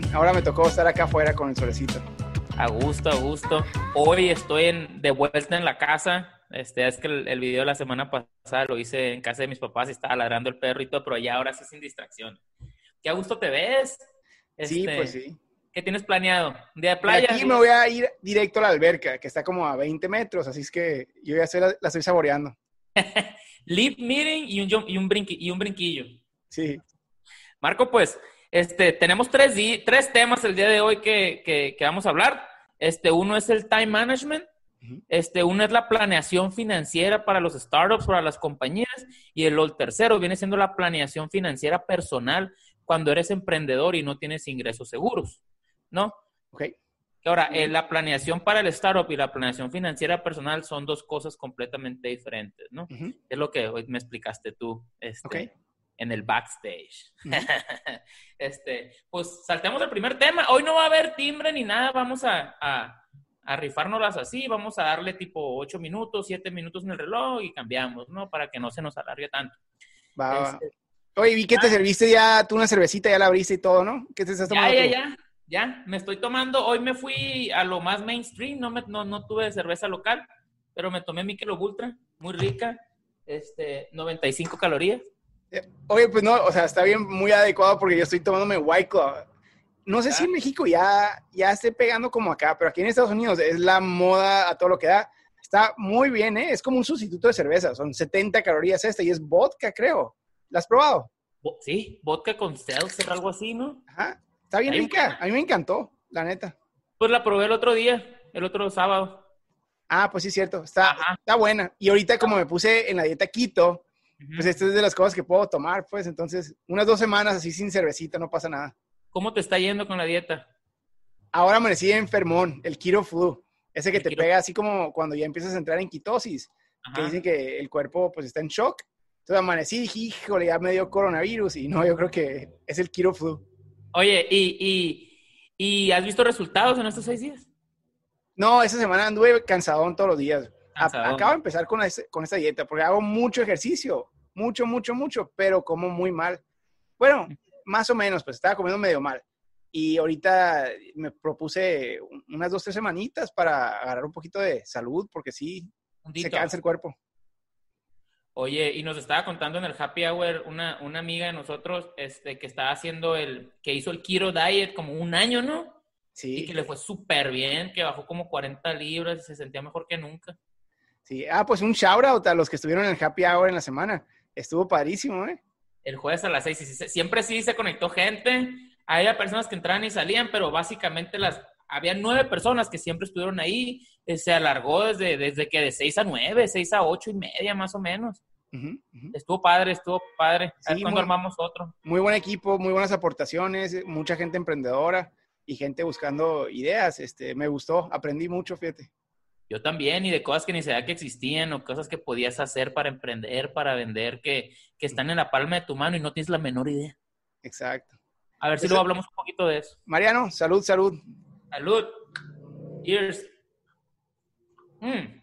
Bien. Ahora me tocó estar acá afuera con el solecito. A gusto, a gusto. Hoy estoy en, de vuelta en la casa. Este, es que el, video de la semana pasada lo hice en casa de mis papás y estaba ladrando el perro y todo, pero ya ahora sí sin distracción. Qué a gusto te ves. sí, Este, pues sí. ¿Qué tienes planeado? ¿Un día de playa? aquí me voy a ir directo a la alberca, que está como a 20 metros, así es que yo ya estoy, la, la estoy saboreando. Lead meeting y un, y, un brinqui- y un brinquillo. Sí. Marco, pues, este, tenemos tres, tres temas el día de hoy que, que- que vamos a hablar. Este, uno es el time management. Este, uno es la planeación financiera para los startups, para las compañías. Y el, el tercero viene siendo la planeación financiera personal cuando eres emprendedor y no tienes ingresos seguros, ¿no? Ok. Ahora, eh, la planeación para el startup y la planeación financiera personal son dos cosas completamente diferentes, ¿no? Es lo que hoy me explicaste tú este. En el backstage. Este, pues saltemos al primer tema. Hoy no va a haber timbre ni nada. Vamos a, a, a rifárnoslas así. Vamos a darle tipo 8 minutos, 7 minutos en el reloj y cambiamos, ¿no? Para que no se nos alargue tanto. Va, va. Este, Oye, vi que te serviste ya tú una cervecita, ya la abriste y todo, ¿no? ¿Qué te estás ya, tomando? ya, tú? ya. Ya, me estoy tomando. Hoy me fui a lo más mainstream. No, me, no, no tuve cerveza local, pero me tomé Michelob Ultra, muy rica. Este, 95 calorías. Oye, pues no, o sea, está bien, muy adecuado porque yo estoy tomándome White Claw. No sé si Ah. en México ya, ya esté pegando como acá, pero aquí en Estados Unidos es la moda a todo lo que da. Está muy bien, ¿eh? Es como un sustituto de cerveza. Son 70 calorías esta y es vodka, creo. ¿La has probado? Sí, vodka con seltzer, algo así, ¿no? Ajá. Está bien Ahí rica. A mí me encantó, la neta. Pues la probé el otro día, el otro sábado. Ah, pues sí, cierto. Está, Ajá. está buena. Y ahorita como me puse en la dieta keto. Pues esta es de las cosas que puedo tomar, pues entonces unas dos semanas así sin cervecita, no pasa nada. ¿Cómo te está yendo con la dieta? Ahora amanecí enfermón, el keto flu. Ese que El te pega así como cuando ya empiezas a entrar en que Ajá. dicen que el cuerpo pues está en shock. Entonces amanecí y dije, híjole, ya me dio coronavirus. Y no, yo creo que es el keto flu. Oye, ¿y, y, ¿y has visto resultados en estos seis días? No, esa semana anduve cansadón todos los días. A- acabo de empezar con, ese- con esta dieta porque hago mucho ejercicio, mucho, mucho, mucho, pero como muy mal. Bueno, más o menos, pues estaba comiendo medio mal. Y ahorita me propuse un- unas dos, tres semanitas para agarrar un poquito de salud, porque sí, se cansa el cuerpo. Oye, y nos estaba contando en el Happy Hour una, una amiga de nosotros este, que estaba haciendo el, que hizo el Keto Diet como un año, ¿no? Y Sí, que le fue súper bien, que bajó como 40 libras y se sentía mejor que nunca. Sí. Ah, pues un shout out a los que estuvieron en el happy hour en la semana. Estuvo padrísimo, ¿eh? El jueves a las 6, y sí se- siempre sí se conectó gente. Había personas que entraban y salían, pero básicamente las, había nueve personas que siempre estuvieron ahí. Eh, Se alargó desde, desde que de 6 a 9, 6 a 8 y media más o menos. Estuvo padre, estuvo padre. A Sí, muy- armamos otro. muy buen equipo, muy buenas aportaciones, mucha gente emprendedora y gente buscando ideas. Este, me gustó, aprendí mucho, fíjate. Yo también, y de cosas que ni sabía que existían, o cosas que podías hacer para emprender, para vender, que, que están en la palma de tu mano y no tienes la menor idea. Exacto. A ver si luego hablamos un poquito de eso. Mariano, salud, salud. Salud. Cheers. Mm.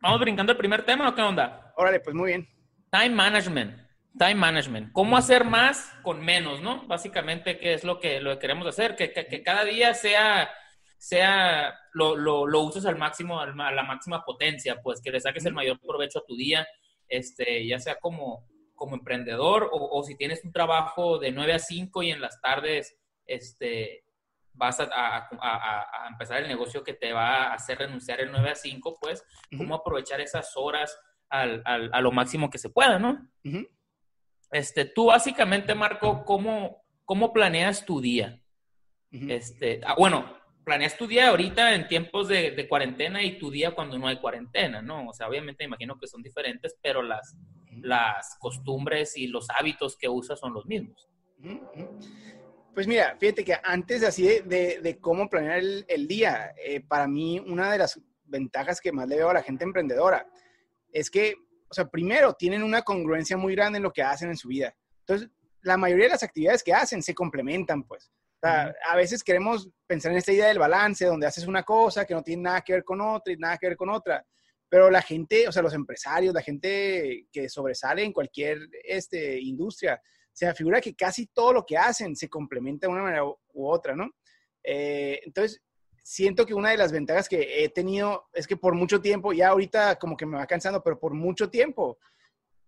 ¿Vamos brincando el primer tema o qué onda? Órale, pues muy bien. Time management. Time management. ¿Cómo hacer más con menos, no? Básicamente, ¿qué es lo que, lo que queremos hacer? Que, que- que cada día sea, sea lo, lo, lo uses al máximo, a la máxima potencia, pues que le saques el mayor provecho a tu día, este, ya sea como, como emprendedor o, o si tienes un trabajo de 9 a 5 y en las tardes este, vas a, a- a- a empezar el negocio que te va a hacer renunciar el 9 a 5, pues, cómo aprovechar esas horas al- al- a lo máximo que se pueda, ¿no? Este, tú básicamente, Marco, ¿cómo, cómo planeas tu día? Este, ah, bueno, planeas tu día ahorita en tiempos de, de cuarentena y tu día cuando no hay cuarentena, ¿no? O sea, obviamente imagino que son diferentes, pero las, las costumbres y los hábitos que usas son los mismos. Pues mira, fíjate que antes así de, de- de cómo planear el, el día, eh, para mí una de las ventajas que más le veo a la gente emprendedora es que, o sea, primero tienen una congruencia muy grande en lo que hacen en su vida. Entonces, la mayoría de las actividades que hacen se complementan, pues. O sea, Ujú. a veces queremos pensar en esta idea del balance, donde haces una cosa que no tiene nada que ver con otra y nada que ver con otra. Pero la gente, o sea, los empresarios, la gente que sobresale en cualquier este, industria, se figura que casi todo lo que hacen se complementa de una manera u, otra, ¿no? Eh, entonces, siento que una de las ventajas que he tenido es que por mucho tiempo, ya ahorita como que me va cansando, pero por mucho tiempo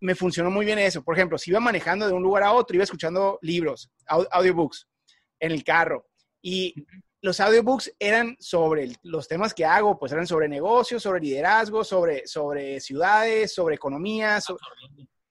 me funcionó muy bien eso. Por ejemplo, si iba manejando de un lugar a otro, iba escuchando libros, audiobooks en el carro. Y los audiobooks eran sobre los temas que hago, pues eran sobre negocios, sobre liderazgo, sobre, sobre ciudades, sobre economía.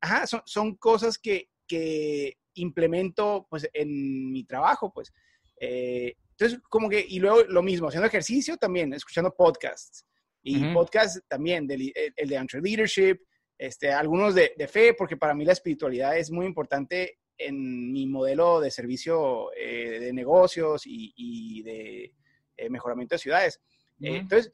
ajá, son, son, cosas que, que, implemento pues en mi trabajo, pues. Eh, entonces, como que, y luego lo mismo, haciendo ejercicio también, escuchando podcasts. Y podcasts también, el, el de Entre Leadership, este, algunos de, de, fe, porque para mí la espiritualidad es muy importante en mi modelo de servicio eh, de negocios y, de eh, mejoramiento de ciudades. Eh, entonces,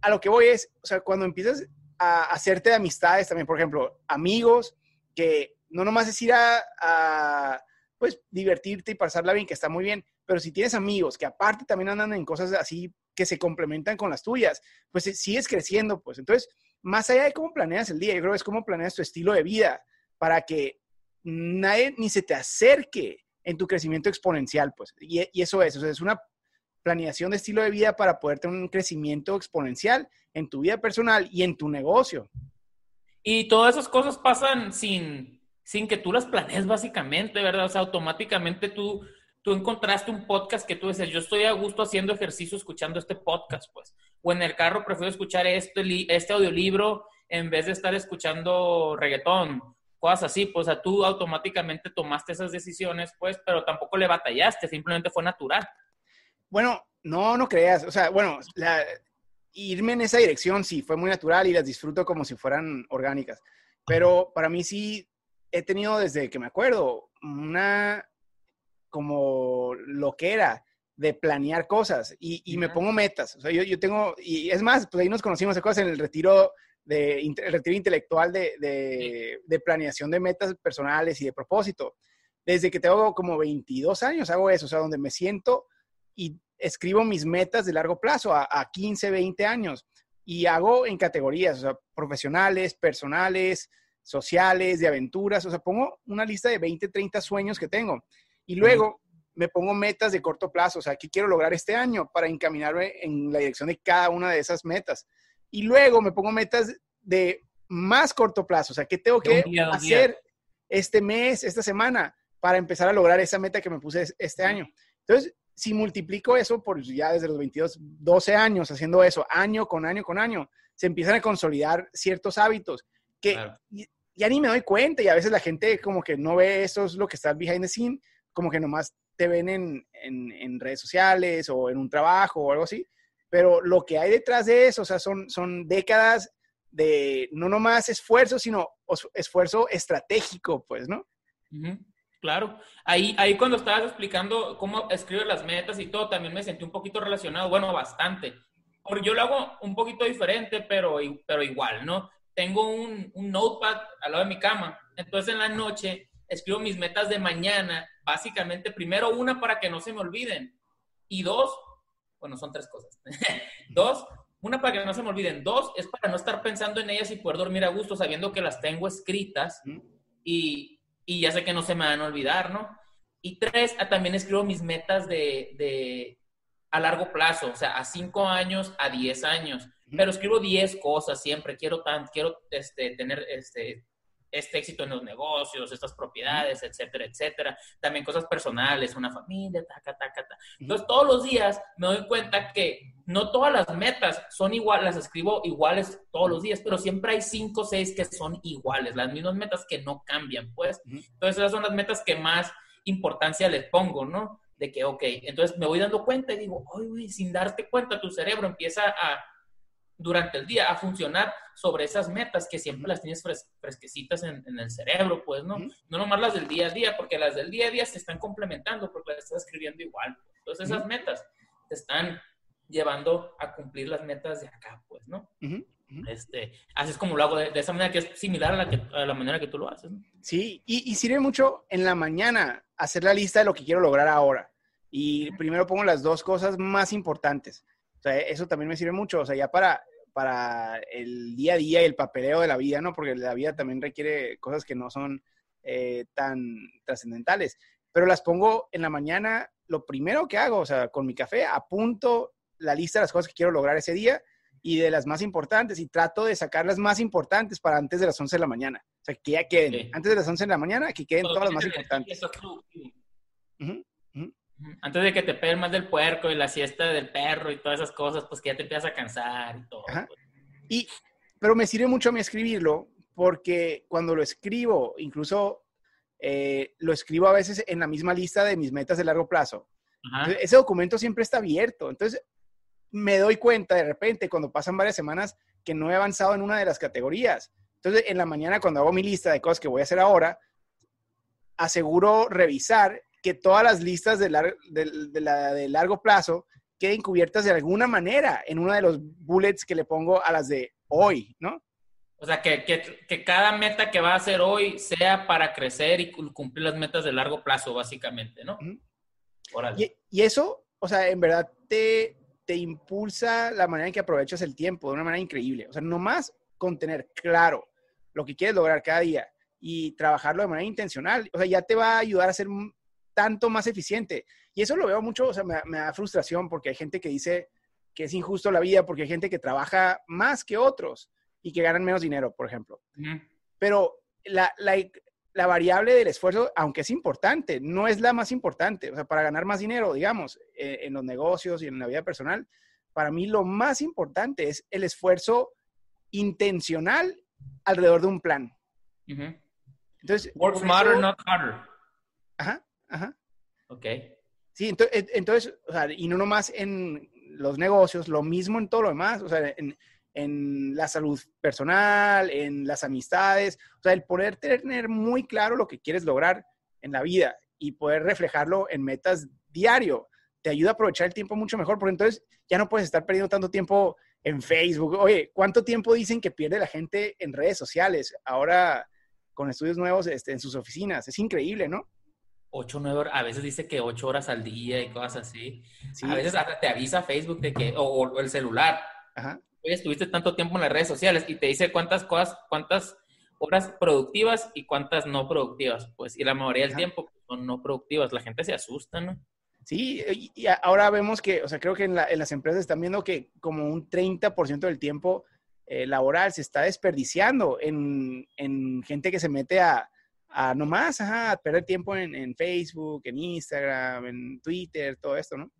a lo que voy es, o sea, cuando empiezas a hacerte de amistades también, por ejemplo, amigos que no nomás es ir a, a pues, divertirte y pasarla bien, que está muy bien, pero si tienes amigos que aparte también andan en cosas así que se complementan con las tuyas, pues sigues creciendo, pues. Entonces, más allá de cómo planeas el día, yo creo que es cómo planeas tu estilo de vida para que nadie ni se te acerque en tu crecimiento exponencial, pues. Y, eso es, o sea, es una planeación de estilo de vida para poder tener un crecimiento exponencial en tu vida personal y en tu negocio. Y todas esas cosas pasan sin, sin que tú las planees básicamente, ¿verdad? O sea, automáticamente tú tú encontraste un podcast que tú dices, yo estoy a gusto haciendo ejercicio escuchando este podcast, pues. O en el carro prefiero escuchar este, este audiolibro en vez de estar escuchando reggaetón, cosas así. Pues, o sea, tú automáticamente tomaste esas decisiones, pues, pero tampoco le batallaste, simplemente fue natural. Bueno, no, no creas. O sea, bueno, irme en esa dirección sí fue muy natural y las disfruto como si fueran orgánicas. Pero para mí sí he tenido desde que me acuerdo una como lo que era de planear cosas y, me pongo metas. O sea, yo, yo, tengo, y es más, pues ahí nos conocimos cosas en el retiro, de, retiro intelectual de, de, planeación de metas personales y de propósito. Desde que tengo como 22 años hago eso, o sea, donde me siento y escribo mis metas de largo plazo a, a 15, 20 años y hago en categorías, o sea, profesionales, personales, sociales, de aventuras, o sea, pongo una lista de 20, 30 sueños que tengo y luego me pongo metas de corto plazo, o sea, ¿qué quiero lograr este año para encaminarme en la dirección de cada una de esas metas? Y luego me pongo metas de más corto plazo, o sea, ¿qué tengo que hacer este mes, esta semana, para empezar a lograr esa meta que me puse este año? Entonces, si multiplico eso por ya desde los 22, 12 años haciendo eso, año con año con año, se empiezan a consolidar ciertos hábitos que ya ni me doy cuenta y a veces la gente como que no ve eso es lo que está behind the scene como que nomás te ven en, en, redes sociales o en un trabajo o algo así, pero lo que hay detrás de eso, o sea, son, son décadas de no nomás esfuerzo, sino esfuerzo estratégico, pues, ¿no? Claro. Ahí, ahí cuando estabas explicando cómo escribes las metas y todo, también me sentí un poquito relacionado, bueno, bastante. Porque yo lo hago un poquito diferente, pero, pero igual, ¿no? Tengo un, un notepad al lado de mi cama. Entonces en la noche escribo mis metas de mañana, básicamente, primero una para que no se me olviden y dos, bueno, son tres cosas. dos, una para que no se me olviden, dos es para no estar pensando en ellas y poder dormir a gusto sabiendo que las tengo escritas y, y ya sé que no se me van a olvidar, ¿no? Y tres, ah, también escribo mis metas de, de, a largo plazo, o sea, a cinco años, a diez años. Pero escribo diez cosas siempre. Quiero, tan, quiero este, tener este, este éxito en los negocios, estas propiedades, etcétera, etcétera. También cosas personales, una familia, taca, taca, taca. Entonces, todos los días me doy cuenta que no todas las metas son iguales, las escribo iguales todos los días, pero siempre hay cinco o seis que son iguales, las mismas metas que no cambian, pues. Entonces, esas son las metas que más importancia les pongo, ¿no? De que, ok, entonces me voy dando cuenta y digo, oye, sin darte cuenta, tu cerebro empieza a durante el día a funcionar sobre esas metas que siempre las tienes fresquecitas en, el cerebro, pues, ¿no? No nomás las del día a día, porque las del día a día se están complementando porque las estás escribiendo igual. Entonces esas metas te están llevando a cumplir las metas de acá, pues, ¿no? Este, así es como lo hago de, esa manera que es similar a la, que, a la manera que tú lo haces. ¿no? Sí, y, y, sirve mucho en la mañana hacer la lista de lo que quiero lograr ahora. Y primero pongo las dos cosas más importantes. O sea, eso también me sirve mucho. O sea, ya para para el día a día y el papeleo de la vida, ¿no? Porque la vida también requiere cosas que no son eh, tan trascendentales. Pero las pongo en la mañana, lo primero que hago, o sea, con mi café, apunto la lista de las cosas que quiero lograr ese día y de las más importantes y trato de sacar las más importantes para antes de las 11 de la mañana. O sea, que ya queden, antes de las 11 de la mañana, que queden todas las más importantes. Antes de que te peguen más del puerco y la siesta del perro y todas esas cosas, pues que ya te empiezas a cansar y todo. Pues. Y, pero me sirve mucho a mí escribirlo porque cuando lo escribo, incluso eh, lo escribo a veces en la misma lista de mis metas de largo plazo. ese documento siempre está abierto. Entonces, me doy cuenta de repente cuando pasan varias semanas que no he avanzado en una de las categorías. Entonces, en la mañana cuando hago mi lista de cosas que voy a hacer ahora, aseguro revisar que todas las listas de, de, largo plazo queden cubiertas de alguna manera en uno de los bullets que le pongo a las de hoy, ¿no? O sea, que, que, cada meta que va a hacer hoy sea para crecer y cumplir las metas de largo plazo, básicamente, ¿no? y, y, eso, o sea, en verdad te, te impulsa la manera en que aprovechas el tiempo de una manera increíble. O sea, nomás con tener claro lo que quieres lograr cada día y trabajarlo de manera intencional, o sea, ya te va a ayudar a ser tanto más eficiente. Y eso lo veo mucho, o sea, me, da frustración porque hay gente que dice que es injusto la vida porque hay gente que trabaja más que otros y que ganan menos dinero, por ejemplo. Pero la, la, la, variable del esfuerzo, aunque es importante, no es la más importante. O sea, para ganar más dinero, digamos, eh, en los negocios y en la vida personal, para mí lo más importante es el esfuerzo intencional alrededor de un plan. Entonces, work smarter, not harder. Ajá, ajá. Ok. Sí, entonces, entonces, o sea, y no nomás en los negocios, lo mismo en todo lo demás, o sea, en, en la salud personal, en las amistades, o sea, el poder tener muy claro lo que quieres lograr en la vida y poder reflejarlo en metas diario, te ayuda a aprovechar el tiempo mucho mejor, porque entonces ya no puedes estar perdiendo tanto tiempo en Facebook. Oye, ¿cuánto tiempo dicen que pierde la gente en redes sociales ahora con estudios nuevos este, en sus oficinas? Es increíble, ¿no? Ocho, nueve horas, a veces dice que ocho horas al día y cosas así. A veces hasta te avisa Facebook de que, o, o el celular. Ajá hoy estuviste tanto tiempo en las redes sociales y te dice cuántas cosas, cuántas horas productivas y cuántas no productivas. Pues, y la mayoría del tiempo son no productivas. La gente se asusta, ¿no? Sí, y ahora vemos que, o sea, creo que en, las empresas están viendo que como un 30% del tiempo eh, laboral se está desperdiciando en, gente que se mete a, a nomás, a perder tiempo en, en, Facebook, en Instagram, en Twitter, todo esto, ¿no?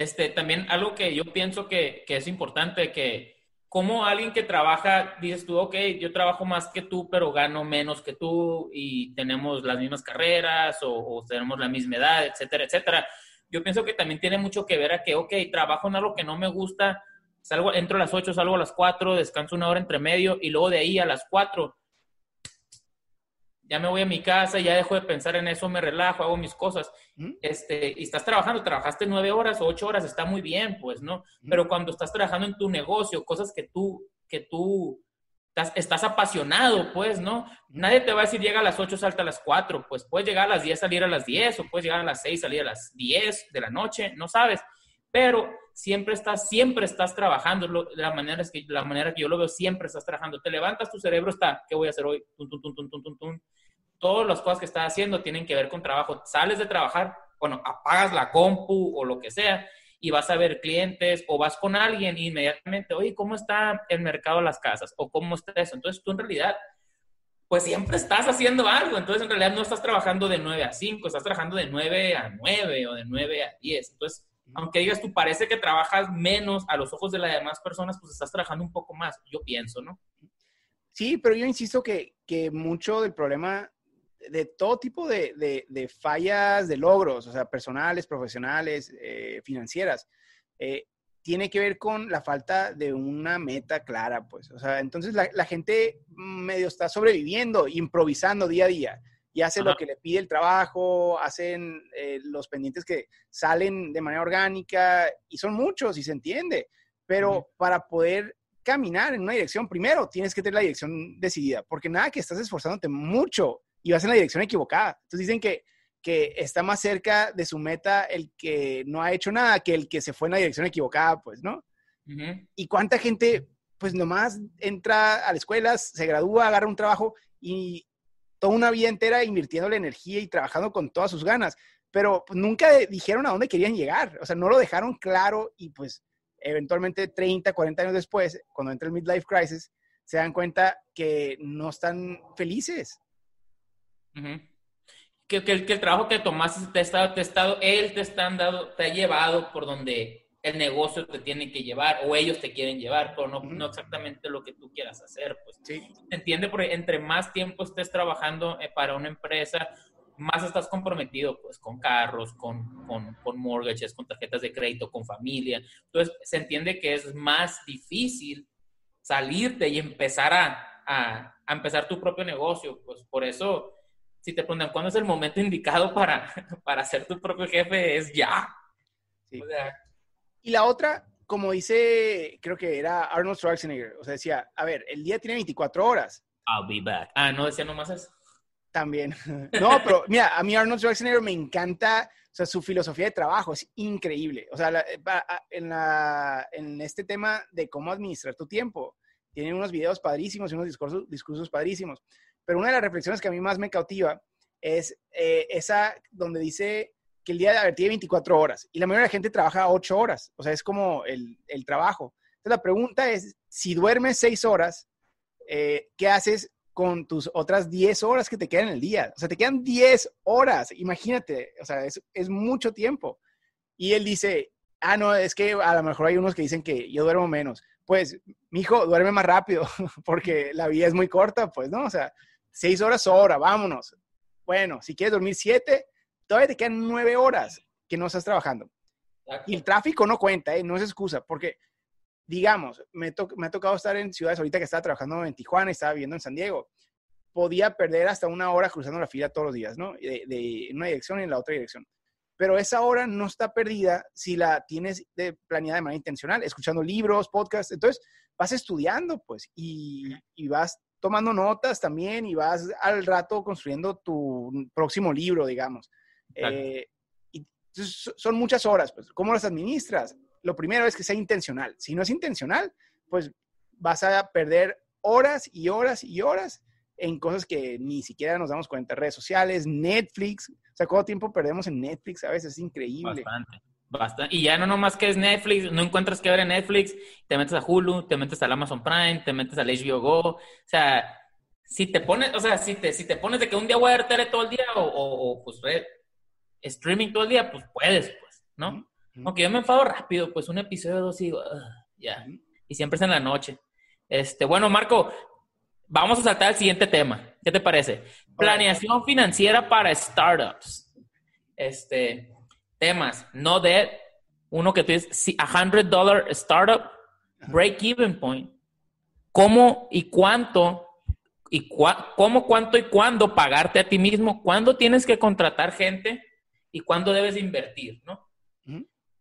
Este, también algo que yo pienso que, es importante, que como alguien que trabaja, dices tú, ok, yo trabajo más que tú, pero gano menos que tú y tenemos las mismas carreras o, tenemos la misma edad, etcétera, etcétera. Yo pienso que también tiene mucho que ver a que, ok, trabajo en algo que no me gusta, salgo, entro a las 8, salgo a las 4, descanso una hora entre medio y luego de ahí a las 4 ya me voy a mi casa, ya dejo de pensar en eso, me relajo, hago mis cosas. Este, y estás trabajando, trabajaste nueve horas o ocho horas, está muy bien, pues, ¿no? Pero cuando estás trabajando en tu negocio, cosas que tú, que tú estás, estás, apasionado, pues, ¿no? Nadie te va a decir llega a las ocho, salta a las cuatro, pues puedes llegar a las diez, salir a las diez, o puedes llegar a las seis, salir a las diez de la noche, no sabes. Pero siempre estás, siempre estás trabajando, la manera, es que, la manera que yo lo veo, siempre estás trabajando. Te levantas, tu cerebro está, ¿qué voy a hacer hoy? Tum, tum, tum, tum, tum, tum, Todas las cosas que estás haciendo tienen que ver con trabajo. Sales de trabajar, bueno, apagas la compu o lo que sea y vas a ver clientes o vas con alguien e inmediatamente, oye, ¿cómo está el mercado de las casas? ¿O cómo está eso? Entonces tú en realidad, pues siempre estás haciendo algo. Entonces en realidad no estás trabajando de 9 a 5, estás trabajando de 9 a 9 o de 9 a 10. Entonces aunque digas tú parece que trabajas menos a los ojos de las demás personas, pues estás trabajando un poco más, yo pienso, ¿no? Sí, pero yo insisto que, que mucho del problema de todo tipo de, de, fallas de logros, o sea, personales, profesionales, eh, financieras, eh, tiene que ver con la falta de una meta clara, pues. O sea, entonces la, la gente medio está sobreviviendo, improvisando día a día y hace lo que le pide el trabajo, hacen eh, los pendientes que salen de manera orgánica y son muchos y se entiende, pero para poder caminar en una dirección, primero tienes que tener la dirección decidida, porque nada que estás esforzándote mucho y vas en la dirección equivocada. Entonces dicen que, que está más cerca de su meta el que no ha hecho nada que el que se fue en la dirección equivocada, pues, ¿no? Y cuánta gente, pues nomás entra a la escuela, se gradúa, agarra un trabajo y toda una vida entera invirtiendo la energía y trabajando con todas sus ganas, pero pues, nunca dijeron a dónde querían llegar, o sea, no lo dejaron claro y pues eventualmente 30, 40 años después, cuando entra el midlife crisis, se dan cuenta que no están felices. Que, que, el, trabajo que tomaste te ha estado, te él te, están dado, te ha llevado por donde el negocio te tiene que llevar o ellos te quieren llevar, pero no, no exactamente lo que tú quieras hacer. Pues. Sí. ¿Se entiende? Porque entre más tiempo estés trabajando eh, para una empresa, más estás comprometido pues con carros, con, con, con, mortgages, con tarjetas de crédito, con familia. Entonces, se entiende que es más difícil salirte y empezar a, a, a empezar tu propio negocio. Pues por eso, si te preguntan cuándo es el momento indicado para, para ser tu propio jefe, es ya. Sí. y la otra, como dice, creo que era Arnold Schwarzenegger, o sea, decía, a ver, el día tiene 24 horas. I'll be back. Ah, no decía nomás eso. También. No, pero mira, a mí Arnold Schwarzenegger me encanta, o sea, su filosofía de trabajo es increíble. O sea, en, la, en este tema de cómo administrar tu tiempo, tiene unos videos padrísimos y unos discursos, discursos padrísimos. Pero una de las reflexiones que a mí más me cautiva es eh, esa donde dice que el día de haber tiene 24 horas y la mayoría de la gente trabaja 8 horas. O sea, es como el, el trabajo. Entonces la pregunta es, si duermes 6 horas, eh, ¿qué haces con tus otras 10 horas que te quedan el día. O sea, te quedan 10 horas, imagínate, o sea, es, es, mucho tiempo. Y él dice, ah, no, es que a lo mejor hay unos que dicen que yo duermo menos. Pues, mi hijo, duerme más rápido, porque la vida es muy corta, pues, ¿no? O sea, 6 horas hora, vámonos. Bueno, si quieres dormir 7, todavía te quedan 9 horas que no estás trabajando. Y el tráfico no cuenta, ¿eh? no es excusa, porque digamos, me, me, ha tocado estar en ciudades ahorita que estaba trabajando en Tijuana y estaba viviendo en San Diego. Podía perder hasta una hora cruzando la fila todos los días, ¿no? De, de una dirección y en la otra dirección. Pero esa hora no está perdida si la tienes de, planeada de manera intencional, escuchando libros, podcasts. Entonces, vas estudiando, pues, y, y vas tomando notas también y vas al rato construyendo tu próximo libro, digamos. Eh, y son muchas horas, pues, ¿cómo las administras? lo primero es que sea intencional. Si no es intencional, pues vas a perder horas y horas y horas en cosas que ni siquiera nos damos cuenta. Redes sociales, Netflix. O sea, ¿cuánto tiempo perdemos en Netflix? A veces es increíble. Bastante. Bastante. Y ya no nomás que es Netflix, no encuentras que ver en Netflix, te metes a Hulu, te metes al Amazon Prime, te metes al HBO Go. O sea, si te pones, o sea, si te, si te pones de que un día voy a ver tele todo el día o, o, pues streaming todo el día, pues puedes, pues, ¿no? Aunque yo me enfado rápido, pues un episodio o dos y digo, ya. Y siempre es en la noche. Este, bueno, Marco, vamos a saltar al siguiente tema. ¿Qué te parece? Planeación financiera para startups. Este, temas, no debt, uno que tú dices, a hundred dollar startup, break even point. ¿Cómo y cuánto y cómo, cuánto y cuándo pagarte a ti mismo? ¿Cuándo tienes que contratar gente y cuándo debes invertir, no?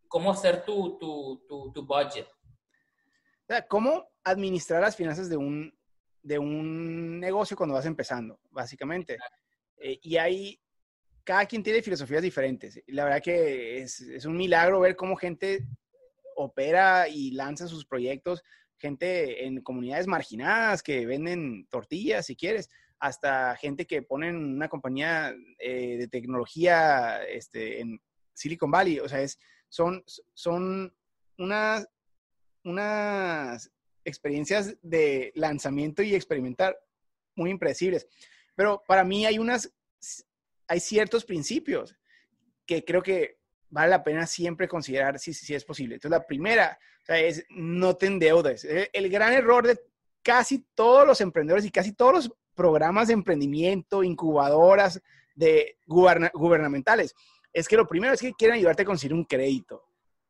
cómo hacer tu, tu, tu, tu budget. O sea, cómo administrar las finanzas de un, de un negocio cuando vas empezando, básicamente. Eh, y hay, cada quien tiene filosofías diferentes. La verdad que es, un milagro ver cómo gente opera y lanza sus proyectos, gente en comunidades marginadas que venden tortillas, si quieres, hasta gente que ponen una compañía eh, de tecnología este, en Silicon Valley. O sea, es, son, son unas, unas experiencias de lanzamiento y experimentar muy impredecibles. Pero para mí hay unas, hay ciertos principios que creo que vale la pena siempre considerar si, si es posible. Entonces, la primera es no te endeudes. Eh, el gran error de casi todos los emprendedores y casi todos los programas de emprendimiento, incubadoras de gubernamentales, es que lo primero es que quieren ayudarte a conseguir un crédito.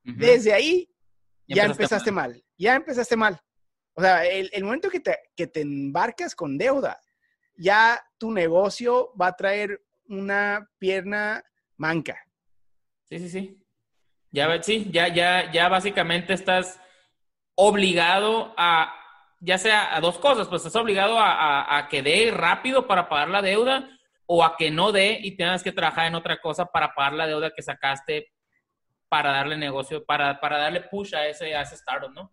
Desde ahí ya, empezaste, mal. Ya empezaste mal. O sea, el, momento que te, que te embarcas con deuda, ya tu negocio va a traer una pierna manca. Sí, sí, sí. Ya, sí, ya, ya, ya básicamente estás obligado a, ya sea a dos cosas, pues estás obligado a, a, a que dé rápido para pagar la deuda o a que no dé y tengas que trabajar en otra cosa para pagar la deuda que sacaste para darle negocio, para, para darle push a ese, a ese startup, ¿no?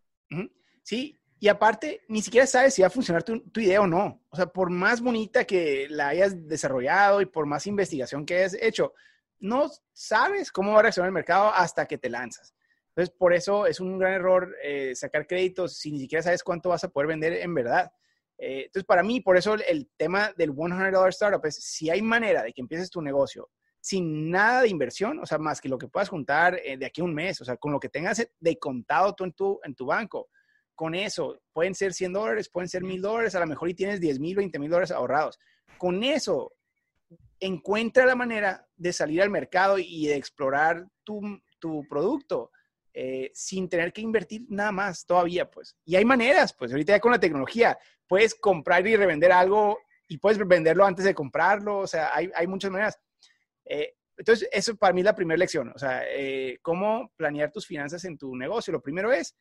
Sí, Y aparte, ni siquiera sabes si va a funcionar tu, idea o no. O sea, por más bonita que la hayas desarrollado y por más investigación que hayas hecho, no sabes cómo va a reaccionar el mercado hasta que te lanzas. Entonces, por eso es un gran error eh, sacar créditos si ni siquiera sabes cuánto vas a poder vender en verdad. Eh, entonces, para mí, por eso el tema del $100 startup es, si hay manera de que empieces tu negocio sin nada de inversión, o sea, más que lo que puedas juntar eh, de aquí a un mes, o sea, con lo que tengas de contado tú en tu, en tu banco, con eso, pueden ser 100 dólares, pueden ser 1000 dólares, a lo mejor y tienes 10 mil, 20 mil dólares ahorrados. Con eso, encuentra la manera de salir al mercado y de explorar tu, tu producto eh, sin tener que invertir nada más todavía, pues. Y hay maneras, pues, ahorita ya con la tecnología, puedes comprar y revender algo y puedes venderlo antes de comprarlo, o sea, hay, hay muchas maneras. Eh, entonces, eso para mí es la primera lección, o sea, eh, cómo planear tus finanzas en tu negocio. Lo primero es,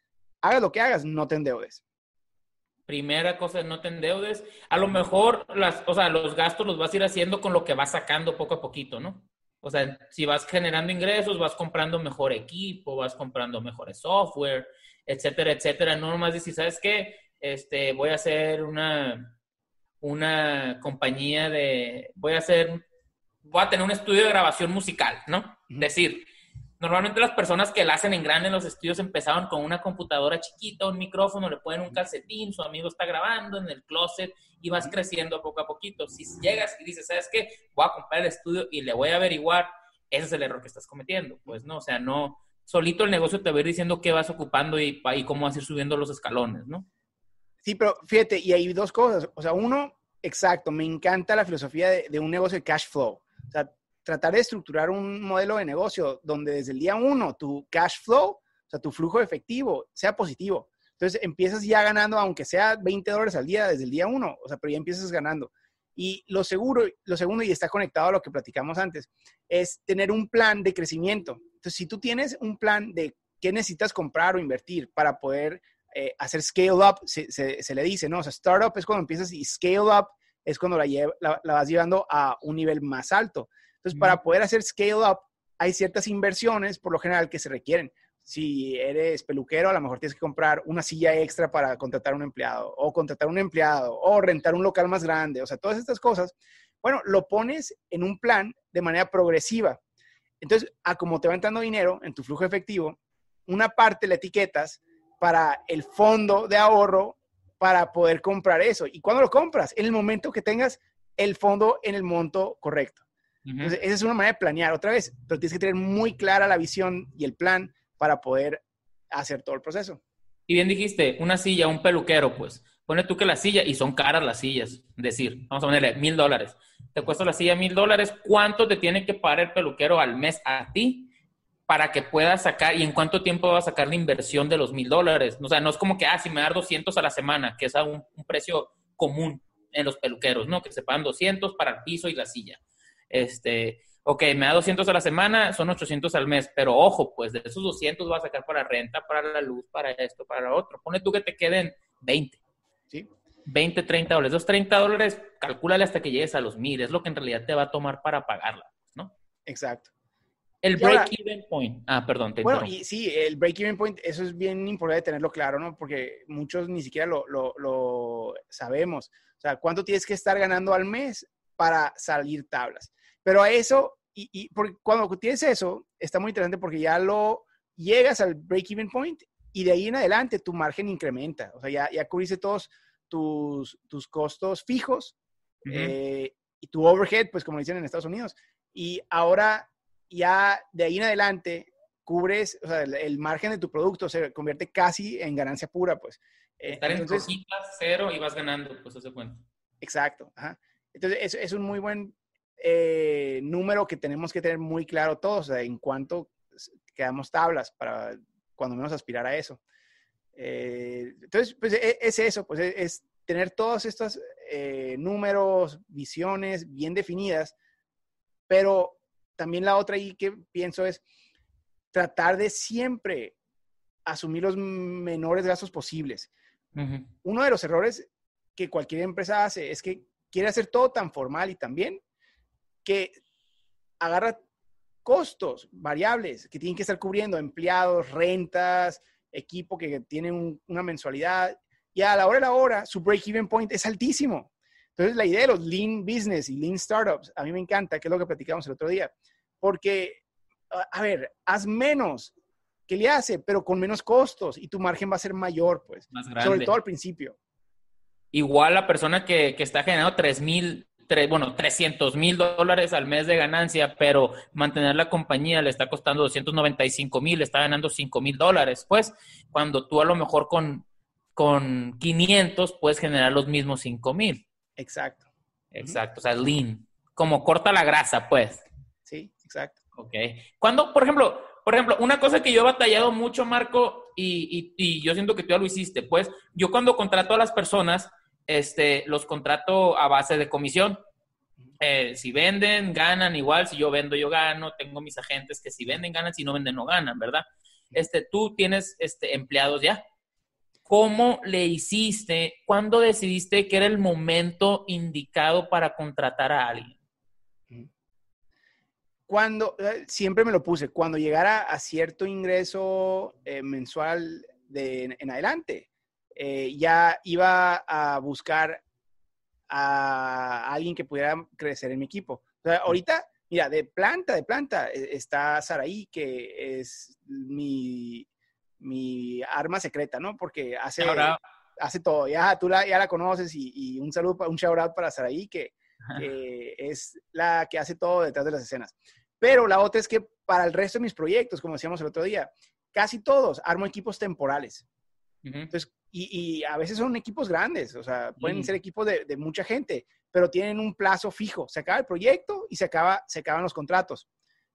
hagas lo que hagas, no te endeudes. Primera cosa, no te endeudes. A lo mejor, las, o sea, los gastos los vas a ir haciendo con lo que vas sacando poco a poquito, ¿no? O sea, si vas generando ingresos, vas comprando mejor equipo, vas comprando mejores software, etcétera, etcétera. No nomás decir, ¿sabes qué? Este, voy a hacer una, una compañía de, voy a hacer, voy a tener un estudio de grabación musical, ¿no? Decir, Normalmente las personas que la hacen en grande en los estudios empezaron con una computadora chiquita, un micrófono, le ponen un calcetín, su amigo está grabando en el closet y vas creciendo poco a poquito. Si llegas y dices, ¿sabes qué? Voy a comprar el estudio y le voy a averiguar, ese es el error que estás cometiendo. Pues no, o sea, no, solito el negocio te va a ir diciendo qué vas ocupando y, y cómo vas a ir subiendo los escalones, ¿no? Sí, pero fíjate, y hay dos cosas. O sea, uno, exacto, me encanta la filosofía de, de un negocio de cash flow. O sea, tratar de estructurar un modelo de negocio donde desde el día uno tu cash flow, o sea, tu flujo efectivo, sea positivo. Entonces empiezas ya ganando, aunque sea 20 dólares al día desde el día uno, o sea, pero ya empiezas ganando. Y lo seguro, lo segundo, y está conectado a lo que platicamos antes, es tener un plan de crecimiento. Entonces, si tú tienes un plan de qué necesitas comprar o invertir para poder eh, hacer scale up, se, se, le dice, ¿no? O sea, startup es cuando empiezas y scale up es cuando la, la, la vas llevando a un nivel más alto. Entonces, para poder hacer scale up, hay ciertas inversiones por lo general que se requieren. Si eres peluquero, a lo mejor tienes que comprar una silla extra para contratar a un empleado, o contratar a un empleado, o rentar un local más grande, o sea, todas estas cosas. Bueno, lo pones en un plan de manera progresiva. Entonces, a como te va entrando dinero en tu flujo efectivo, una parte la etiquetas para el fondo de ahorro para poder comprar eso. ¿Y cuándo lo compras? En el momento que tengas el fondo en el monto correcto. Entonces, esa es una manera de planear. Otra vez, pero tienes que tener muy clara la visión y el plan para poder hacer todo el proceso. Y bien dijiste, una silla, un peluquero, pues. Pone tú que la silla, y son caras las sillas, decir, vamos a ponerle mil dólares. Te cuesta la silla mil dólares, ¿cuánto te tiene que pagar el peluquero al mes a ti para que puedas sacar, y en cuánto tiempo vas a sacar la inversión de los mil dólares? O sea, no es como que, ah, si me das 200 a la semana, que es un, un precio común en los peluqueros, ¿no? Que se pagan 200 para el piso y la silla. Este, ok, me da 200 a la semana, son 800 al mes, pero ojo, pues de esos 200 vas a sacar para renta, para la luz, para esto, para lo otro. Pone tú que te queden 20. ¿Sí? 20, 30 dólares. Esos 30 dólares, calcúlale hasta que llegues a los 1000. Es lo que en realidad te va a tomar para pagarla, ¿no? Exacto. El break-even point. Ah, perdón. Te bueno, y sí, el break-even point, eso es bien importante tenerlo claro, ¿no? Porque muchos ni siquiera lo, lo, lo sabemos. O sea, ¿cuánto tienes que estar ganando al mes para salir tablas? Pero a eso, y, cuando tienes eso, está muy interesante porque ya lo llegas al break-even point y de ahí en adelante tu margen incrementa. O sea, ya, ya cubriste todos tus, tus costos fijos eh, y tu overhead, pues como dicen en Estados Unidos. Y ahora ya de ahí en adelante cubres, o sea, el, margen de tu producto se convierte casi en ganancia pura, pues. Eh, Estar en Entonces, cero y vas ganando, pues hace cuenta. Exacto. Entonces, es, es, un muy buen eh, número que tenemos que tener muy claro todos, en cuanto quedamos tablas para cuando menos aspirar a eso. Eh, entonces, pues e, es, eso, pues e, es, tener todos estos eh, números, visiones bien definidas, pero también la otra ahí que pienso es tratar de siempre asumir los menores gastos posibles. Uno de los errores que cualquier empresa hace es que quiere hacer todo tan formal y tan bien que agarra costos variables que tienen que estar cubriendo, empleados, rentas, equipo que tiene una mensualidad y a la hora de la hora su break-even point es altísimo. Entonces, la idea de los lean business y lean startups, a mí me encanta, que es lo que platicamos el otro día, porque, a ver, haz menos que le hace, pero con menos costos y tu margen va a ser mayor, pues, sobre todo al principio. Igual la persona que, que está generando 3 mil, bueno, 300 mil dólares al mes de ganancia, pero mantener la compañía le está costando 295 mil, está ganando 5 mil dólares, pues, cuando tú a lo mejor con, con 500 puedes generar los mismos 5 mil. Exacto. Exacto, o sea, lean, como corta la grasa, pues. Sí, exacto. Ok. Cuando, por ejemplo, por ejemplo, una cosa que yo he batallado mucho, Marco, y, yo siento que tú ya lo hiciste, pues yo cuando contrato a las personas, este, los contrato a base de comisión. Eh, si venden, ganan igual, si yo vendo, yo gano, tengo mis agentes que si venden, ganan, si no venden, no ganan, ¿verdad? Este, tú tienes este, empleados ya. ¿Cómo le hiciste? ¿Cuándo decidiste que era el momento indicado para contratar a alguien? Cuando, eh, siempre me lo puse, cuando llegara a cierto ingreso eh, mensual de, en, adelante, eh, ya iba a buscar a alguien que pudiera crecer en mi equipo. O sea, ahorita, mira, de planta, de planta, está Saraí, que es mi, mi arma secreta, ¿no? Porque hace, hace todo. Ya tú la, ya la conoces y, un saludo, un shout out para Saraí, que, es la que hace todo detrás de las escenas. Pero la otra es que para el resto de mis proyectos, como decíamos el otro día, casi todos armo equipos temporales. Entonces, y, a veces son equipos grandes, o sea, pueden ser equipos de, mucha gente, pero tienen un plazo fijo. Se acaba el proyecto y se, acaba, se acaban los contratos.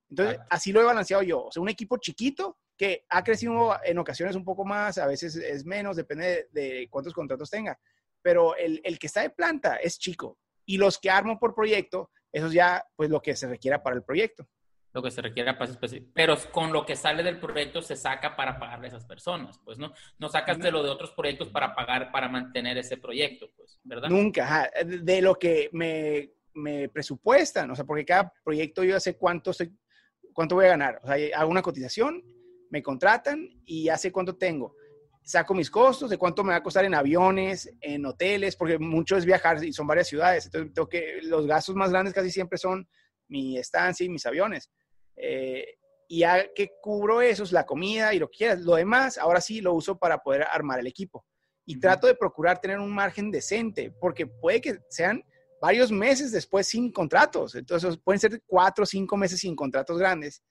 Entonces, así lo he balanceado yo. O sea, un equipo chiquito que ha crecido en ocasiones un poco más, a veces es menos, depende de, cuántos contratos tenga. Pero el, el, que está de planta es chico. Y los que armo por proyecto eso es ya, pues, lo que se requiera para el proyecto. Lo que se requiera para. Pero con lo que sale del proyecto se saca para pagarle a esas personas, pues, ¿no? No sacas de lo de otros proyectos para pagar, para mantener ese proyecto, pues, ¿verdad? Nunca, de lo que me, me presupuestan, o sea, porque cada proyecto yo sé cuánto, estoy, cuánto voy a ganar. O sea, hago una cotización, me contratan y ya sé cuánto tengo saco mis costos, de cuánto me va a costar en aviones, en hoteles, porque mucho es viajar y son varias ciudades. Entonces, tengo que, los gastos más grandes casi siempre son mi estancia y mis aviones. Eh, y ya que cubro eso, es la comida y lo que quieras. Lo demás, ahora sí lo uso para poder armar el equipo. Y trato de procurar tener un margen decente, porque puede que sean varios meses después sin contratos. Entonces, pueden ser cuatro o cinco meses sin contratos grandes.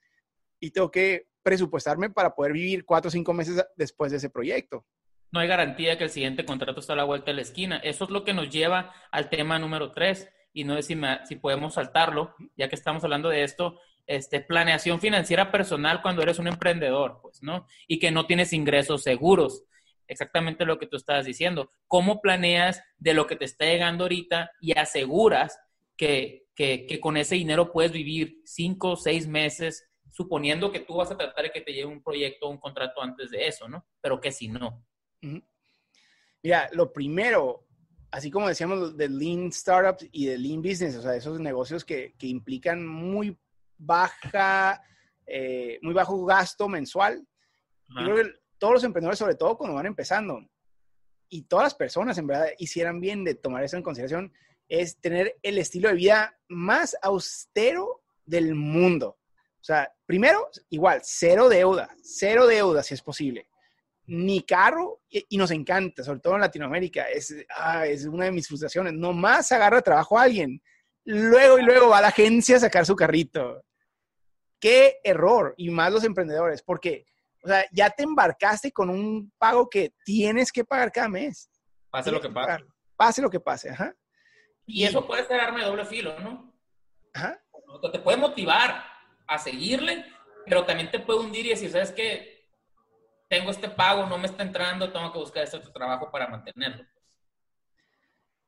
Y tengo que presupuestarme para poder vivir cuatro o cinco meses después de ese proyecto. No hay garantía que el siguiente contrato está a la vuelta de la esquina. Eso es lo que nos lleva al tema número tres. Y no sé si, si podemos saltarlo, ya que estamos hablando de esto, este, planeación financiera personal cuando eres un emprendedor, pues, ¿no? Y que no tienes ingresos seguros. Exactamente lo que tú estabas diciendo. ¿Cómo planeas de lo que te está llegando ahorita y aseguras que, que, que con ese dinero puedes vivir cinco o seis meses suponiendo que tú vas a tratar de que te llegue un proyecto o un contrato antes de eso, ¿no? Pero que si no. Mira, lo primero, así como decíamos de Lean Startups y de Lean Business, o sea, esos negocios que, que implican muy baja, eh, muy bajo gasto mensual. Yo creo que todos los emprendedores, sobre todo cuando van empezando, y todas las personas en verdad hicieran bien de tomar eso en consideración, es tener el estilo de vida más austero del mundo. O sea, primero, igual, cero deuda, cero deuda si es posible. Ni carro, y, nos encanta, sobre todo en Latinoamérica, es, ah, es una de mis frustraciones. Nomás agarra trabajo a alguien, luego y luego va a la agencia a sacar su carrito. Qué error, y más los emprendedores, porque, o sea, ya te embarcaste con un pago que tienes que pagar cada mes. Pase lo que pase. Pase lo que pase, ajá. Y, eso puede ser arma de doble filo, ¿no? Ajá. Te puede motivar, a seguirle, pero también te puede hundir y decir, ¿sabes qué? Tengo este pago, no me está entrando, tengo que buscar este otro trabajo para mantenerlo.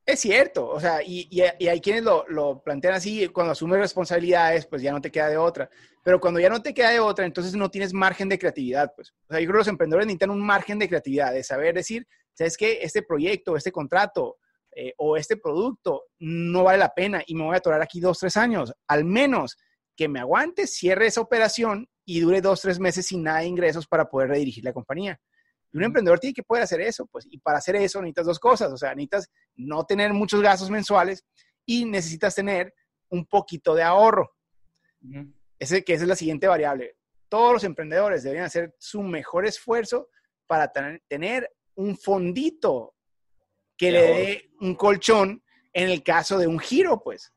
Es cierto, o sea, y, hay quienes lo, lo, plantean así, cuando asumes responsabilidades, pues ya no te queda de otra. Pero cuando ya no te queda de otra, entonces no tienes margen de creatividad, pues. O sea, yo creo que los emprendedores necesitan un margen de creatividad, de saber decir, ¿sabes qué? Este proyecto, este contrato eh, o este producto no vale la pena y me voy a atorar aquí dos, tres años. Al menos que me aguante, cierre esa operación y dure dos, tres meses sin nada de ingresos para poder redirigir la compañía. Y un emprendedor tiene que poder hacer eso, pues, y para hacer eso necesitas dos cosas, o sea, necesitas no tener muchos gastos mensuales y necesitas tener un poquito de ahorro. Ese, que esa es la siguiente variable. Todos los emprendedores deberían hacer su mejor esfuerzo para tener un fondito que le dé un colchón en el caso de un giro, pues.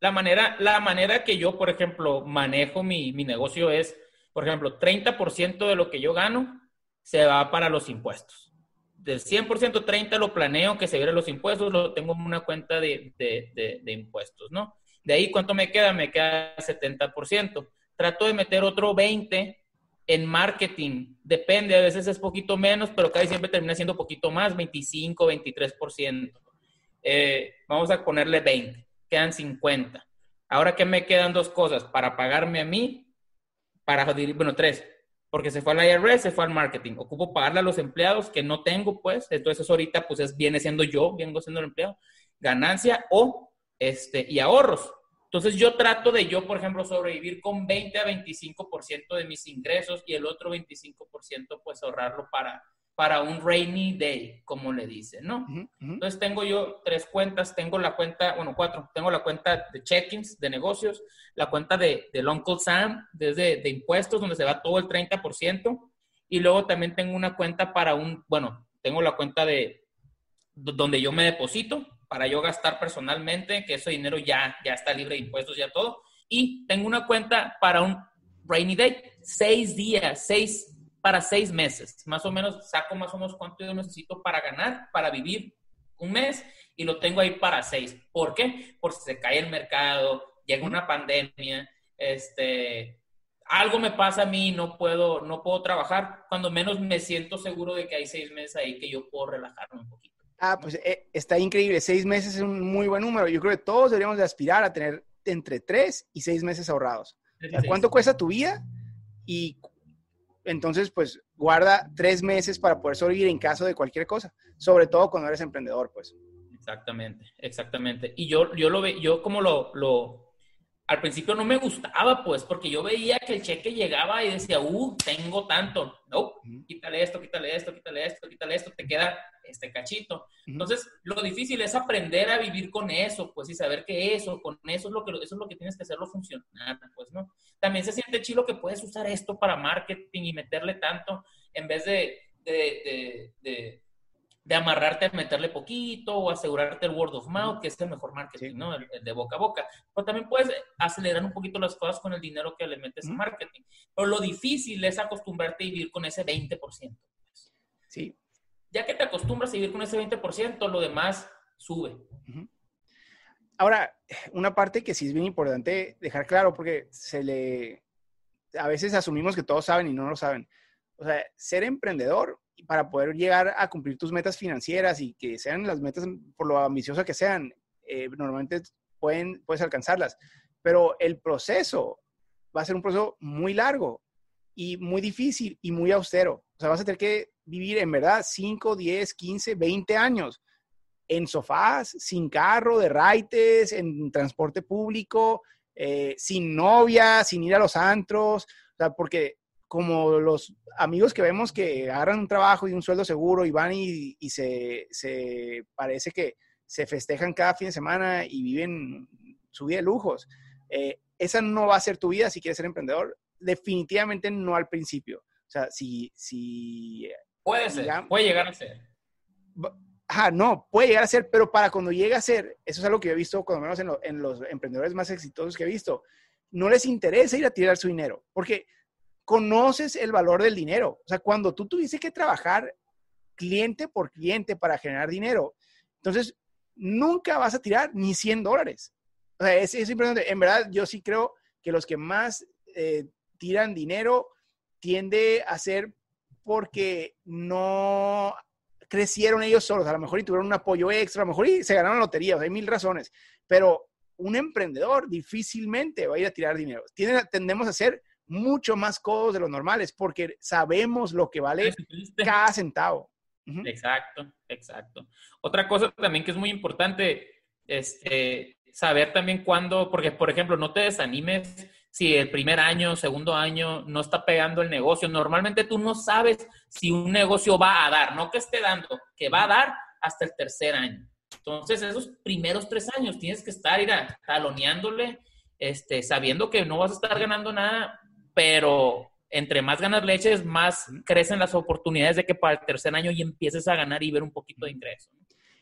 La manera, la manera que yo, por ejemplo, manejo mi, mi negocio es, por ejemplo, 30% de lo que yo gano se va para los impuestos. Del 100%, 30% lo planeo que se vienen los impuestos, lo tengo en una cuenta de, de, de, impuestos, ¿no? De ahí, ¿cuánto me queda? Me queda 70%. Trato de meter otro 20% en marketing. Depende, a veces es poquito menos, pero casi siempre termina siendo poquito más, 25, 23%. Eh, vamos a ponerle 20, quedan 50. Ahora que me quedan dos cosas, para pagarme a mí, para, bueno, tres, porque se fue al IRS, se fue al marketing. Ocupo pagarle a los empleados que no tengo, pues, entonces ahorita, pues, es, viene siendo yo, vengo siendo el empleado, ganancia o, este, y ahorros. Entonces yo trato de yo, por ejemplo, sobrevivir con 20 a 25% de mis ingresos y el otro 25% pues ahorrarlo para, para un rainy day, como le dicen, ¿no? Entonces tengo yo tres cuentas, tengo la cuenta, bueno, cuatro, tengo la cuenta de check-ins, de negocios, la cuenta de, del Uncle Sam, desde de impuestos, donde se va todo el 30%, y luego también tengo una cuenta para un, bueno, tengo la cuenta de donde yo me deposito, para yo gastar personalmente, que ese dinero ya, ya está libre de impuestos, ya todo. Y tengo una cuenta para un rainy day, seis días, seis para seis meses. Más o menos, saco más o menos cuánto yo necesito para ganar, para vivir un mes y lo tengo ahí para seis. ¿Por qué? Por si se cae el mercado, llega una pandemia, este, algo me pasa a mí, no puedo, no puedo trabajar, cuando menos me siento seguro de que hay seis meses ahí que yo puedo relajarme un poquito. Ah, pues eh, está increíble. Seis meses es un muy buen número. Yo creo que todos deberíamos de aspirar a tener entre tres y seis meses ahorrados. ¿Cuánto cuesta tu vida? Y entonces, pues, guarda tres meses para poder sobrevivir en caso de cualquier cosa. Sobre todo cuando eres emprendedor, pues. Exactamente, exactamente. Y yo, yo lo ve, yo como lo, lo, al principio no me gustaba, pues, porque yo veía que el cheque llegaba y decía, uh, tengo tanto. No, quítale esto, quítale esto, quítale esto, quítale esto, te queda este cachito. Entonces, lo difícil es aprender a vivir con eso, pues, y saber que eso, con eso es lo que, eso es lo que tienes que hacerlo funcionar, pues, ¿no? También se siente chido que puedes usar esto para marketing y meterle tanto en vez de, de, de, de amarrarte a meterle poquito o asegurarte el word of mouth, que es el mejor marketing, ¿no? El, de boca a boca. Pero también puedes acelerar un poquito las cosas con el dinero que le metes en marketing. Pero lo difícil es acostumbrarte a vivir con ese 20%. Pues. Sí, ya que te acostumbras a vivir con ese 20%, lo demás sube. Ahora, una parte que sí es bien importante dejar claro, porque se le, a veces asumimos que todos saben y no lo saben. O sea, ser emprendedor para poder llegar a cumplir tus metas financieras y que sean las metas por lo ambiciosas que sean, eh, normalmente pueden, puedes alcanzarlas. Pero el proceso va a ser un proceso muy largo y muy difícil y muy austero. O sea, vas a tener que vivir en verdad 5, 10, 15, 20 años en sofás, sin carro, de raites, en transporte público, eh, sin novia, sin ir a los antros, o sea, porque como los amigos que vemos que agarran un trabajo y un sueldo seguro y van y, se, se, parece que se festejan cada fin de semana y viven su vida de lujos. Eh, esa no va a ser tu vida si quieres ser emprendedor. Definitivamente no al principio. O sea, si, si Puede ser, puede llegar a ser. Ajá, no, puede llegar a ser, pero para cuando llegue a ser, eso es algo que he visto, cuando menos en, los emprendedores más exitosos que he visto, no les interesa ir a tirar su dinero, porque conoces el valor del dinero. O sea, cuando tú tuviste que trabajar cliente por cliente para generar dinero, entonces nunca vas a tirar ni 100 dólares. O sea, es, es importante. En verdad, yo sí creo que los que más eh, tiran dinero tiende a ser porque no crecieron ellos solos, a lo mejor y tuvieron un apoyo extra, a lo mejor y se ganaron la lotería, hay mil razones, pero un emprendedor difícilmente va a ir a tirar dinero. tendemos a ser mucho más codos de los normales porque sabemos lo que vale cada centavo. Exacto, exacto. Otra cosa también que es muy importante, es este, saber también cuándo, porque por ejemplo, no te desanimes si el primer año, segundo año no está pegando el negocio. Normalmente tú no sabes si un negocio va a dar, no que esté dando, que va a dar hasta el tercer año. Entonces, esos primeros tres años tienes que estar ir taloneándole, este, sabiendo que no vas a estar ganando nada, pero entre más ganas leches, más crecen las oportunidades de que para el tercer año y empieces a ganar y ver un poquito de ingreso.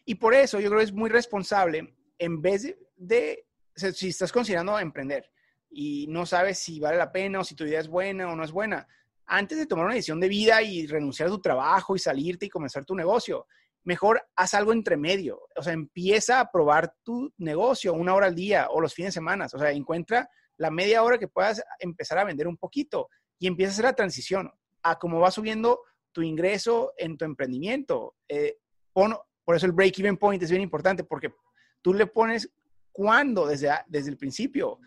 Y por eso yo creo que es muy responsable, en vez de, si estás considerando emprender y no sabes si vale la pena o si tu idea es buena o no es buena, antes de tomar una decisión de vida y renunciar a tu trabajo y salirte y comenzar tu negocio, mejor haz algo entre medio. O sea, empieza a probar tu negocio una hora al día o los fines de semana. O sea, encuentra la media hora que puedas empezar a vender un poquito y empieza a hacer la transición a cómo va subiendo tu ingreso en tu emprendimiento. Eh, por eso el break-even point es bien importante porque tú le pones cuándo desde, desde el principio,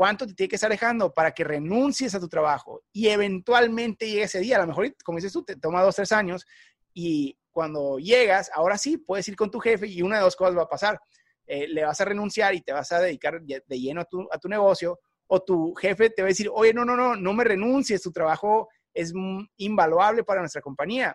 cuánto te tiene que estar dejando para que renuncies a tu trabajo y eventualmente llegue ese día. A lo mejor, como dices tú, te toma dos, tres años y cuando llegas, ahora sí, puedes ir con tu jefe y una de dos cosas va a pasar. Eh, le vas a renunciar y te vas a dedicar de lleno a tu, a tu negocio o tu jefe te va a decir, oye, no, no, no, no me renuncies, tu trabajo es invaluable para nuestra compañía.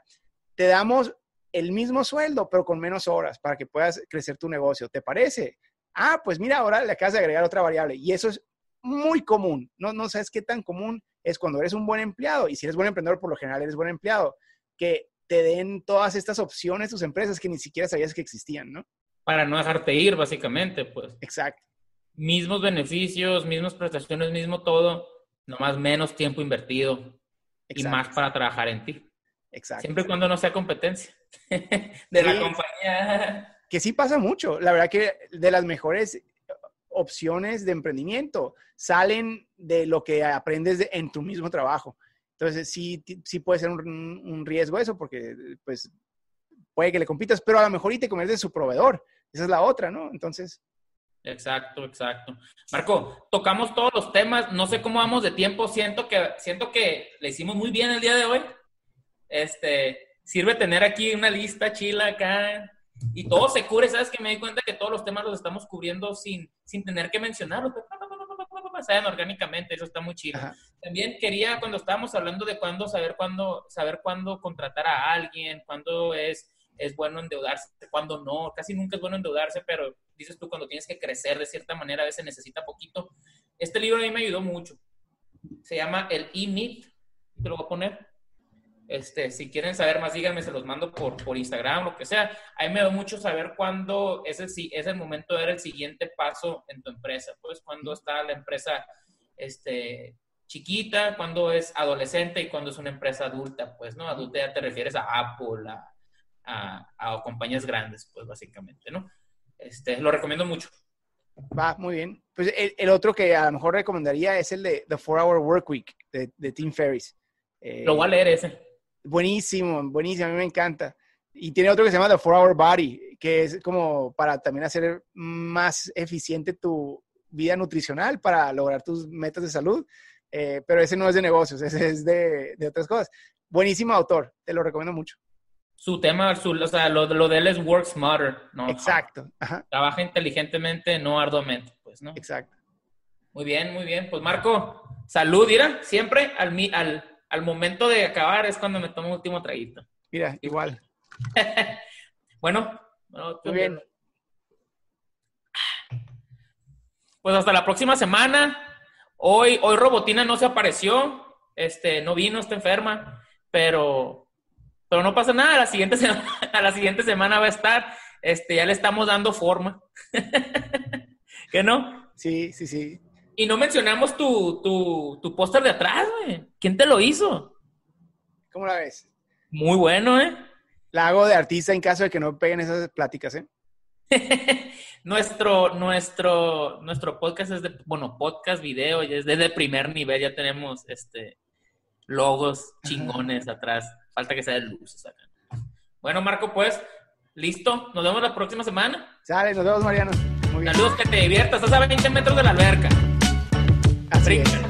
Te damos el mismo sueldo, pero con menos horas para que puedas crecer tu negocio. ¿Te parece? Ah, pues mira, ahora le acabas de agregar otra variable y eso es muy común. No, no sabes qué tan común es cuando eres un buen empleado y si eres buen emprendedor, por lo general eres buen empleado, que te den todas estas opciones tus empresas que ni siquiera sabías que existían, ¿no? Para no dejarte ir, básicamente, pues. Exacto mismos beneficios, mismas prestaciones, mismo todo, nomás menos tiempo invertido y más para trabajar en ti. Exacto. Siempre y cuando no sea competencia de la compañía. Que sí pasa mucho. La verdad que de las mejores opciones de emprendimiento salen de lo que aprendes en tu mismo trabajo. Entonces, sí, sí puede ser un, un, riesgo eso, porque pues puede que le compitas, pero a lo mejor y te conviertes en su proveedor. Esa es la otra, ¿no? Entonces, Exacto, exacto. Marco, tocamos todos los temas. No sé cómo vamos de tiempo. Siento que, siento que le hicimos muy bien el día de hoy. Este, sirve tener aquí una lista chila acá y todo se cubre. Sabes que me di cuenta que todos los temas los estamos cubriendo sin, sin tener que mencionarlos. Saben orgánicamente, eso está muy chido. También quería, cuando estábamos hablando de cuándo, saber cuándo, saber cuándo contratar a alguien, cuándo es es bueno endeudarse, cuando no, casi nunca es bueno endeudarse, pero dices tú, cuando tienes que crecer de cierta manera, a veces necesita poquito. Este libro a mí me ayudó mucho. Se llama El E-Meet, te lo voy a poner. Este, si quieren saber más, díganme, se los mando por, por Instagram, lo que sea. A mí me da mucho saber cuándo es el, es el momento de dar el siguiente paso en tu empresa. Pues cuando está la empresa este, chiquita, cuando es adolescente y cuando es una empresa adulta. Pues, ¿no? Adulta ya te refieres a Apple, a a, compañías grandes, pues básicamente, ¿no? Este, lo recomiendo mucho. Va, muy bien. Pues el, otro que a lo mejor recomendaría es el de The Four Hour Work Week de, de Tim Ferriss. Eh, lo voy a leer ese. Buenísimo, buenísimo, a mí me encanta. Y tiene otro que se llama The Four Hour Body, que es como para también hacer más eficiente tu vida nutricional para lograr tus metas de salud. Eh, pero ese no es de negocios, ese es de, de otras cosas. Buenísimo autor, te lo recomiendo mucho su tema, su, o sea, lo, lo, de él es work smarter, ¿no? Exacto. Trabaja inteligentemente, no arduamente, pues, ¿no? Exacto. Muy bien, muy bien. Pues Marco, salud, mira, siempre al, al, al momento de acabar es cuando me tomo un último traguito. Mira, igual. bueno, muy bien. Pues hasta la próxima semana. Hoy, hoy Robotina no se apareció, este, no vino, está enferma, pero pero no pasa nada, a la siguiente semana, a la siguiente semana va a estar, este, ya le estamos dando forma. ¿Qué no? Sí, sí, sí. Y no mencionamos tu, tu, tu póster de atrás, güey. ¿Quién te lo hizo? ¿Cómo la ves? Muy bueno, ¿eh? La hago de artista en caso de que no peguen esas pláticas, ¿eh? nuestro, nuestro, nuestro podcast es de, bueno, podcast, video, ya es de primer nivel, ya tenemos este logos chingones atrás. Falta que sea de luces acá. Bueno, Marco, pues, listo. Nos vemos la próxima semana. Sale, nos vemos, Mariano. Saludos, que te diviertas. Estás a 20 metros de la alberca. Así